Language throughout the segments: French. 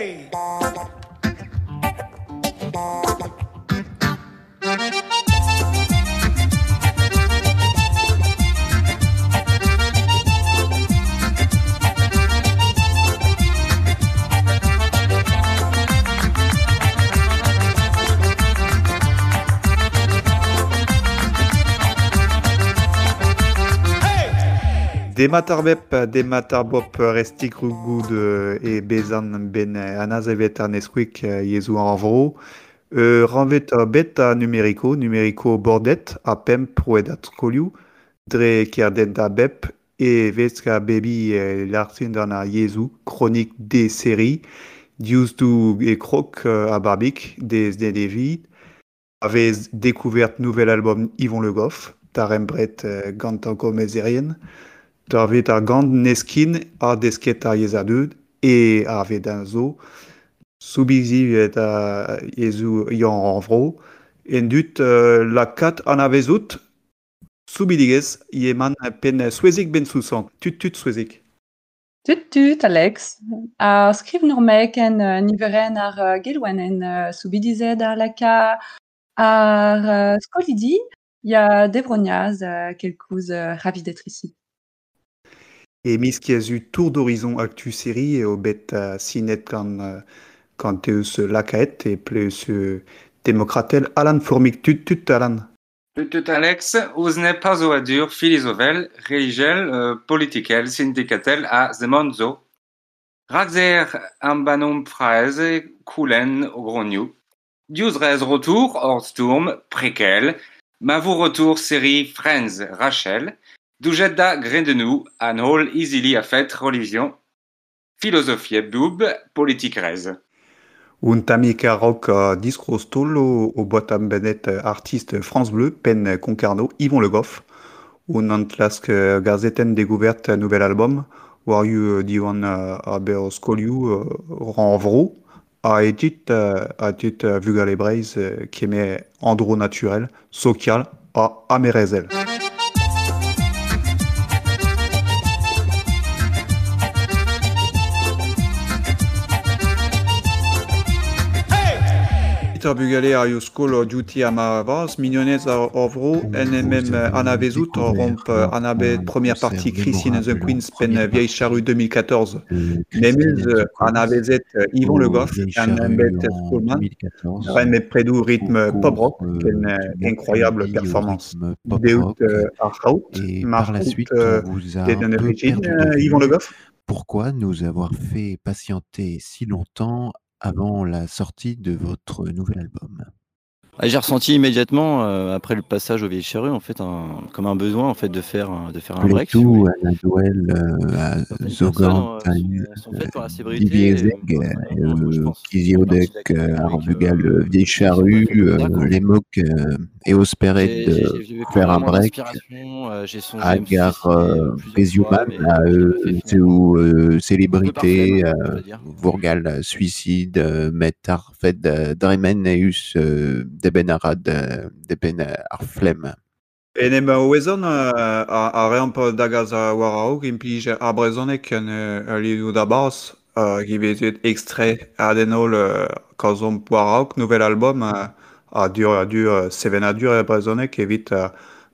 Hey! Dematarbep, dematarbop restik rugoud e bezan ben anazevet an eskwik yezu an vro. Euh, ranvet a bet a numeriko, numeriko bordet a pem proedat kolioù, dre kerden da bep e veska bebi e l'artin dan a yezu, kronik de seri, diouz du e krok a barbik, des de devi, avez découvert nouvel album Yvon Le Goff, tarembret uh, gantanko mezerien, Da vet ar gant neskin a desket a yezadud e a vet an zo. Soubizi vet a yezu yon an vro. En dut la kat an avezout, soubidigez, yeman pen souezik ben sousant. Tut tut souezik. Tut tut, Alex. A skriv nour mek en uh, niveren ar gelwen en uh, soubidizet ar laka ar skolidi, ya devroniaz uh, kelkouz uh, ravidet ici. Et mis qui a eu tour d'horizon actu série et au bet uh, sinet quand uh, quand eus lakaet et plus uh, démocratel Alan Formik tut tut Alan. Tut Alex, ouz ne pas o adur filizovel, religel, euh, politikel, syndicatel a zemonzo. Ragzer am banom fraeze koulen o grognou. Diouz rez retour, hors sturm, préquel, ma vous retour série Friends Rachel, Doujet da gredenou an hol easily a fet religion, philosophie ebdoub, politique rez. Un tamik a rock a botam benet artiste France Bleu, pen Concarneau, Yvon Le Goff, un antlask gazeten découverte nouvel album, war you diwan a ber skoliou ran vro, a etit a etit vugal ebreiz keme andro naturel, social a amerezel. Peter Bugale ar yo skol duty a ma vaz, mignonez ovro, en emem an avezout, romp an abet première partie Christine and the Queens pen vieille charrue 2014. Memez an avezet Yvon Le Goff, an embet Skolman, remet predou rythme pop rock, ken incroyable performance. Deout ar chaout, par la suite, on vous a Yvon Le Goff Pourquoi nous avoir fait patienter si longtemps avant la sortie de votre nouvel album? J'ai ressenti immédiatement, euh, après le passage au Vieilles Charrues, en fait, un, comme un besoin en fait, de, faire, un- de faire un break. Tout à la duel, euh, à euh, la euh, je euh, pense. Kiziodek, Arbugal, euh, Vieille Charrue, euh, les Mocs euh, et Osperet faire un break. euh, à Agar euh, euh, à euh, euh, par célébrité, euh, euh, suicide, euh, Metar, Fed, euh, Dremen, Eus, euh, Deben Arad, euh, Deben euh, Arflem. En em oezon uh, a, a reamp dagaz a war a hog implij a brezonek an uh, liou da bars uh, ki vezet extrait a denol kazom war a nouvel album a dur a dur seven a dur a brezonek evit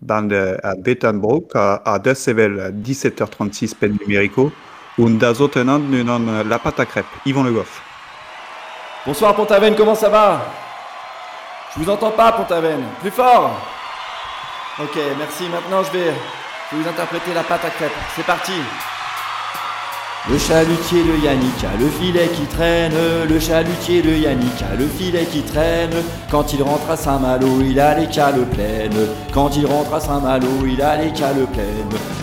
band a betan brok a, a deus sevel uh, 17h36 pen numérico un da zo tenant nun an uh, la pâte à crêpes. Yvon Le Goff. Bonsoir Pont-Aven, comment ça va? Je vous entends pas Pont-Aven, plus fort. Ok, merci, maintenant je vais, je vais vous interpréter la pâte à crêpes, c'est parti le chalutier de Yannick a le filet qui traîne, le chalutier de Yannick a le filet qui traîne. Quand il rentre à Saint-Malo, il a les cales. Quand il rentre à Saint-Malo, il a les cales.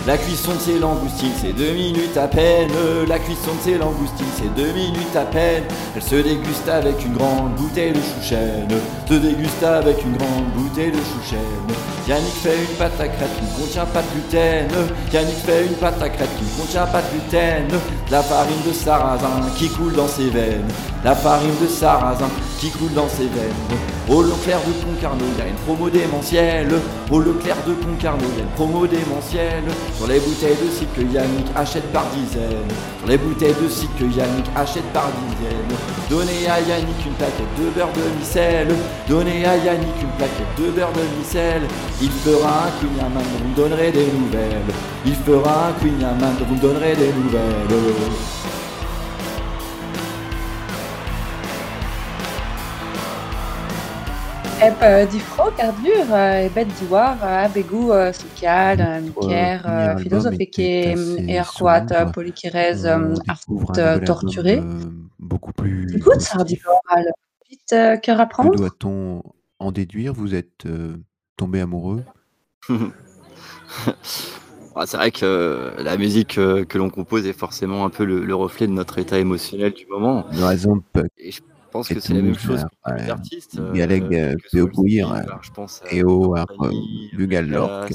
La cuisson de ses langoustines, c'est deux minutes à peine. La cuisson de ses langoustines, c'est deux minutes à peine. Elle se déguste avec une grande bouteille de chouchène. Se déguste avec une grande bouteille de chouchène. Yannick fait une pâte à crêpes qui contient pas de gluten. Yannick fait une pâte à crêpes qui contient pas de gluten. la farine de sarrasin qui coule dans ses veines, la farine de sarrasin qui coule dans ses veines. Au Leclerc de Concarneau, il y a une promo démentielle. Au Leclerc de Concarneau, il y a une promo démentielle. Sur les bouteilles de cidre que Yannick achète par dizaines. Sur les bouteilles de cidre que Yannick achète par dizaines. Donnez à Yannick une plaquette de beurre de micelle. Donnez à Yannick une plaquette de beurre de micelle. Il fera un Queen vous me donnerez des nouvelles. Il fera un Queen vous me donnerez des nouvelles. Était et, assez et arquat, sombre. euh, polykérèse, Euh, euh, on art découvre un euh, nouvel torturé. album, euh, beaucoup plus Écoute, ça hostile. dit oral. Vite euh, cœur à prendre. doit-on en déduire? Vous êtes euh, tombé amoureux? C'est vrai que euh, la musique euh, que l'on compose est forcément un peu le, le reflet de notre état émotionnel du moment. Par exemple, pense que c'est la même chose pour les euh, artistes. euh, Galeg à Eo Bugalork,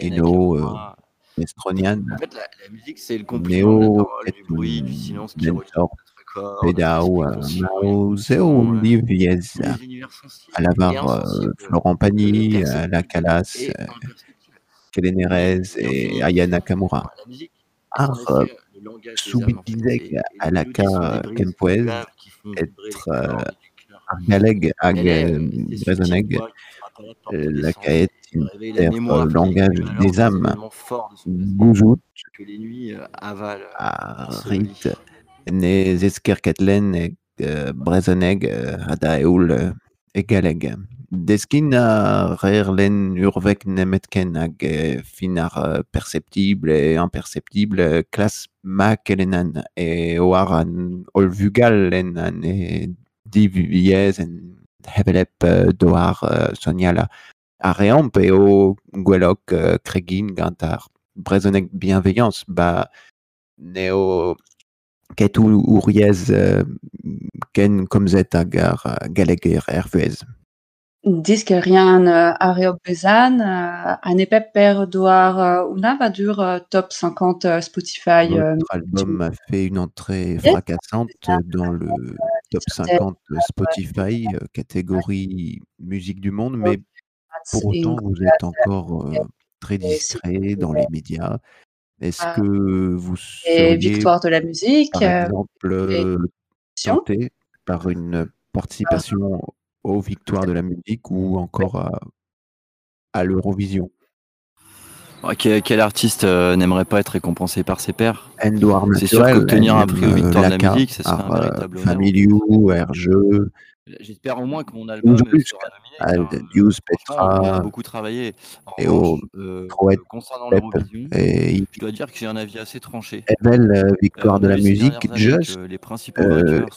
Eno, Nakamura. Mestronian, En fait, la, la musique, c'est le complément du bruit, du silence qui de Pedao, l'esprit conscient et Mauseum inconscient, Liviez, euh, des univers sensibles à et Lavar, insensibles, Florent Pagny, perceptibles à La Calas, imperceptibles. Kélénérez Et on et finit Aya par- Nakamura. La musique, Ar c'est en effet le langage des âmes, en fait. Subitizeg Et- et à les la mélodies sont Ka des brises Kempoez, être cordes euh, est, euh, la porte euh, langage des âmes, Gouzout, que les nuits euh, avalent à ensevelies. Rit, ne Zeskerkatlen et euh, Brezoneg, euh, Ada Eul euh, et Galeg. Deskin a rerlen urvek nemetken hag euh, finar euh, perceptible et imperceptible classe ma kelenan et oar an olvugal en an e diviez en hevelep euh, doar soniala a reamp e o gwelok kregin gant ar brezoneg bienveillance ba neo ket ou ouriez euh, ken komzet hag ar ervuez. Disque rien Ariop Bezan, euh, un épais père doar euh, una va dur euh, top 50 euh, Spotify. Votre album a fait une entrée fracassante dans le top 50 Spotify, catégorie musique du monde, mais pour autant, vous êtes encore très discret dans les médias. Est-ce Ah. que vous seriez, victoire de la musique. par exemple, tenté par une participation aux victoires de la musique ou encore à, à l'Eurovision. Quel, quel artiste euh, n'aimerait pas être récompensé par ses pairs? C'est sûr qu'obtenir un prix aux victoires de la musique, ce serait un véritable honneur. Familiou, Hergeux, J'espère au moins que mon album sera euh, Dius, franchement, on a Petra, beaucoup travaillé. Et revanche, au euh, Croate, concernant l'Eurovision, et je dois dire que j'ai un avis assez tranché. Evel, euh, victoire Euh, de la musique, soit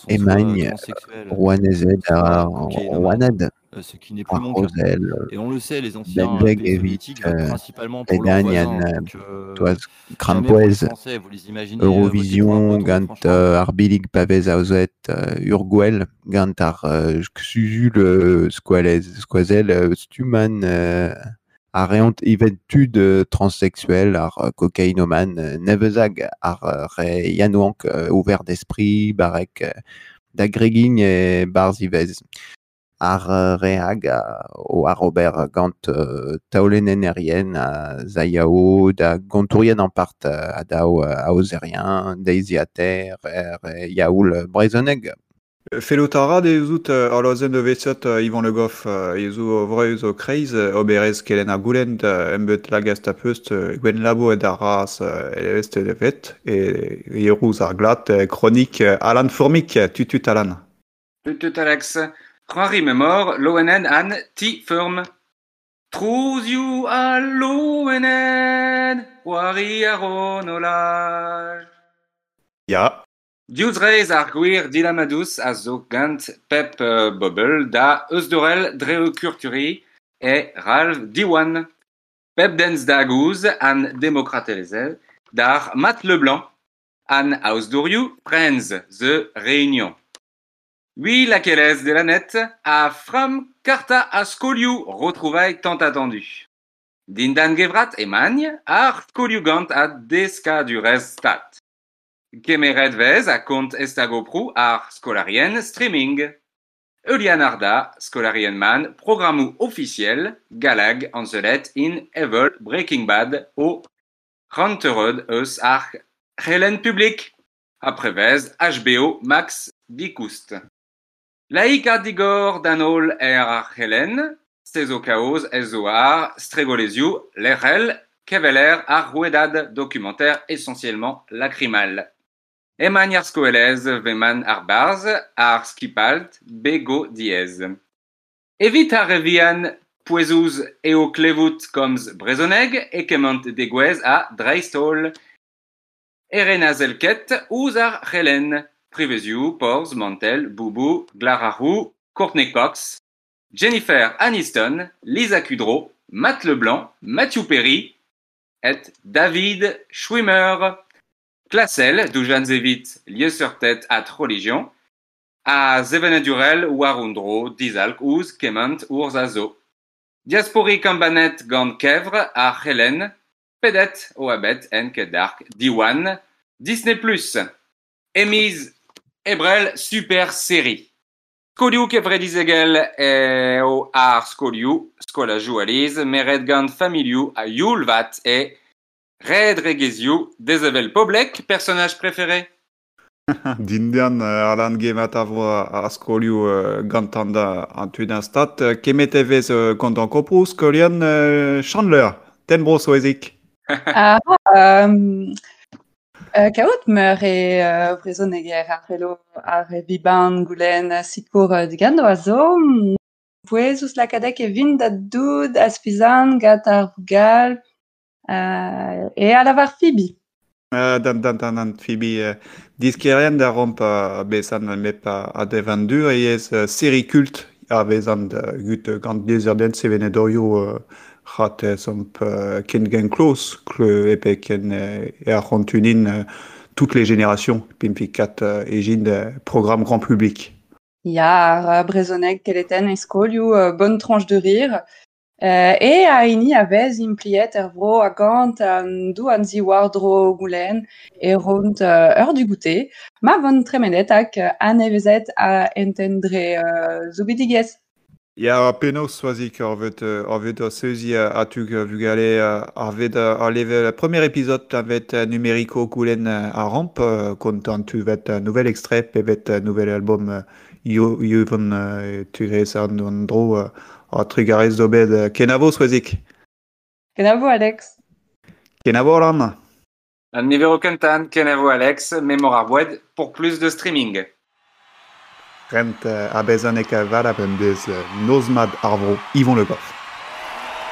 Emagne, transsexuels, Rouanezed, euh, ce qui n'est plus mon cas. Rosel, Et on le sait, les anciens pays soviétiques euh, principalement pour leurs voisins. Euh, euh, un Eurovision, Gant, euh, Arbilig, Pavez, Auzet, euh, Urguel, Gant, ar, euh, euh, Squazel, euh, Stuman, euh, Iventude, euh, transsexuel, ar, euh, cocaïnomane, euh, Nevezag, ar, euh, Re, Yanouank, euh, ouvert d'esprit, Barek, euh, Dagregin et Barzivez. Rehag, à- au Robert Gant, euh, Taolenenerien, à Zayao, da Gontourien en part, euh, à Dao, euh, à Ozerien, Daisy à terre, er, euh, Yaoul, Brezoneg. Felutara de zout uh, alozen de veset uh, Ivan Le Goff yezu vreu zo kreiz oberez kelen a goulend embet lagast gwen labo ed ar ras uh, elevest de vet e yerouz ar glat uh, kronik uh, Alan Formik, uh, tutut Alan. Tutut Alex. Henri Memor, l'ONN an ti firm. Trouz you a l'ONN, wari a ronolaj. Ja. Diouz reiz ar gwir dilamadous a zo gant pep euh, da eus dorel dreo kurturi e Ralph Diwan. Pep denz da gouz an demokratelezel dar Matt Leblanc an aus dourioù prenz ze réunion. Oui, la kelez de la net a fram karta a skolioù retrouvaille tant attendu. Dindan Gevrat et Magne ar skolioù gant a deska du restat. Kemeret vez a kont estagopru ar skolarien streaming. Eulian Arda, man, programmou officiel, galag anzelet in Evil Breaking Bad o Ranterod eus ar Helen public. Après vez, HBO Max Dikoust. Laïk a digor danol er ar Helen, sezo kaoz ezo ar stregoleziou l'erel keveler ar rouedad documentaire essentiellement lacrymal. Eman Yarskoelez veman ar barz ar skipalt bego diez. Evit ar revian poezouz eo klevout brezoneg e kement degouez a dreistol. Erena zelket ouz ar priveziou, porz, mantel, boubou, glararou, Courtney Cox, Jennifer Aniston, Lisa Kudrow, Matt Leblanc, Matthew Perry et David Schwimmer. Classel, Dujan Zevit, lieu sur tête à Religion, à Zevenedurel, Warundro, Dizalk, Ouz, Kement, Urzazo. Diaspori Kambanet, Gand Kevre, à Helen, Pedet, Oabet, Enke Dark, Diwan, Disney+, Emise, Ebrel, Super Série. Skoliou Kevredizegel e o ar skoliou, skola joualiz, meret gant familiou a Yulvat et Red Regeziou, Dezevel Poblek, personnage préféré Dindian uh, Arlan gemat avo a skoliou uh, gantanda an tudanstat, uh, kemet evez uh, kontan kopro skolian uh, Chandler, ten bro soezik. Ah, um, Kaout meur e uh, vrezon eger ar relo ar biban goulen sikour uh, digando a zo. Pouezus lakadek e vin da doud a spizan gat ar gal uh, e a lavar fibi. Uh, dan, dan, dan, dan, fibi uh, diskeren da romp uh, bezan mep a devandur e ez uh, serikult a bezan da gut uh, gant dezer den sevenedorioù uh, somp uh, ken gen klos, kle epe ken uh, e a rontunin uh, toutes les générations, pimpikat egin uh, programme grand public. Uh, brezoneg keleten e skolioù uh, bonne tranche de rire. Uh, e a ini a vez impliet er vro a gant dou an wardro goulen e ront uh, ur du goûter. Ma von tremenet uh, an evezet a entendre uh, zubidigez. Ja, penaos soazik ar vet, ar vet a seuzi a, uh, vugale ar vet ar leve premier épisode a vet uh, numérico koulen a ramp uh, kontant tu vet nouvel extrait pe vet uh, nouvel album yuvon tu rez an an dro a trugarez dobed kenavo soazik. Kenavo, Alex? Kenavo ran. Un numéro Kentan, Kenevo Alex, Mémoire Wed, pour plus de streaming. Uh, uh, arvro Yvon Le.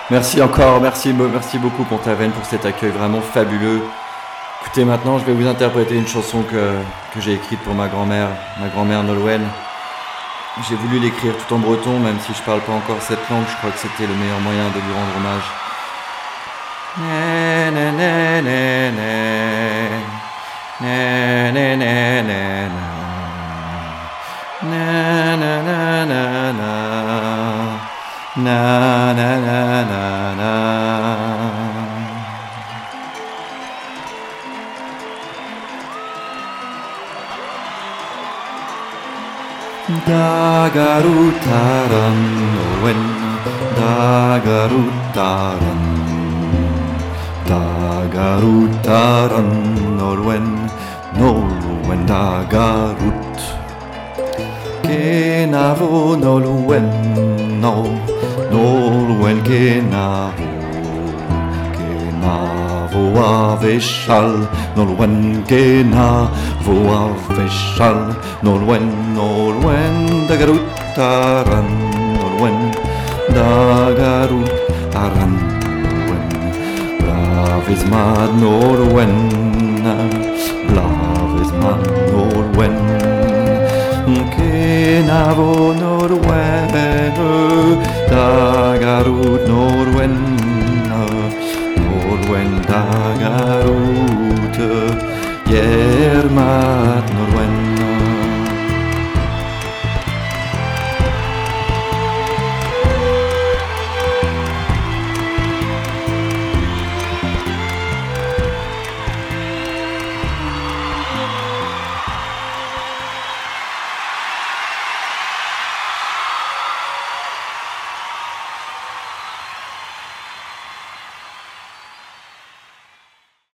Merci encore, merci, merci beaucoup Pontaven pour cet accueil vraiment fabuleux. Écoutez, maintenant je vais vous interpréter une chanson que, que j'ai écrite pour ma grand-mère, ma grand-mère Nolwenn. J'ai voulu l'écrire tout en breton, même si je parle pas encore cette langue, je crois que c'était le meilleur moyen de lui rendre hommage. Na, na, na, na, na. Na na na na na. Dagarutaran Owen Dagarutaran Dagarutaran Norwen Norwen Dagarut kenavo, no luen, no, no luen kenavo, kenavo aveshal, no luen kenavo aveshal, no luen, no luen da garutaran, no luen da garutaran, no luen, bravis mad no luen. navo norwenno, dagarud norwenno, norwen dagarute, jerma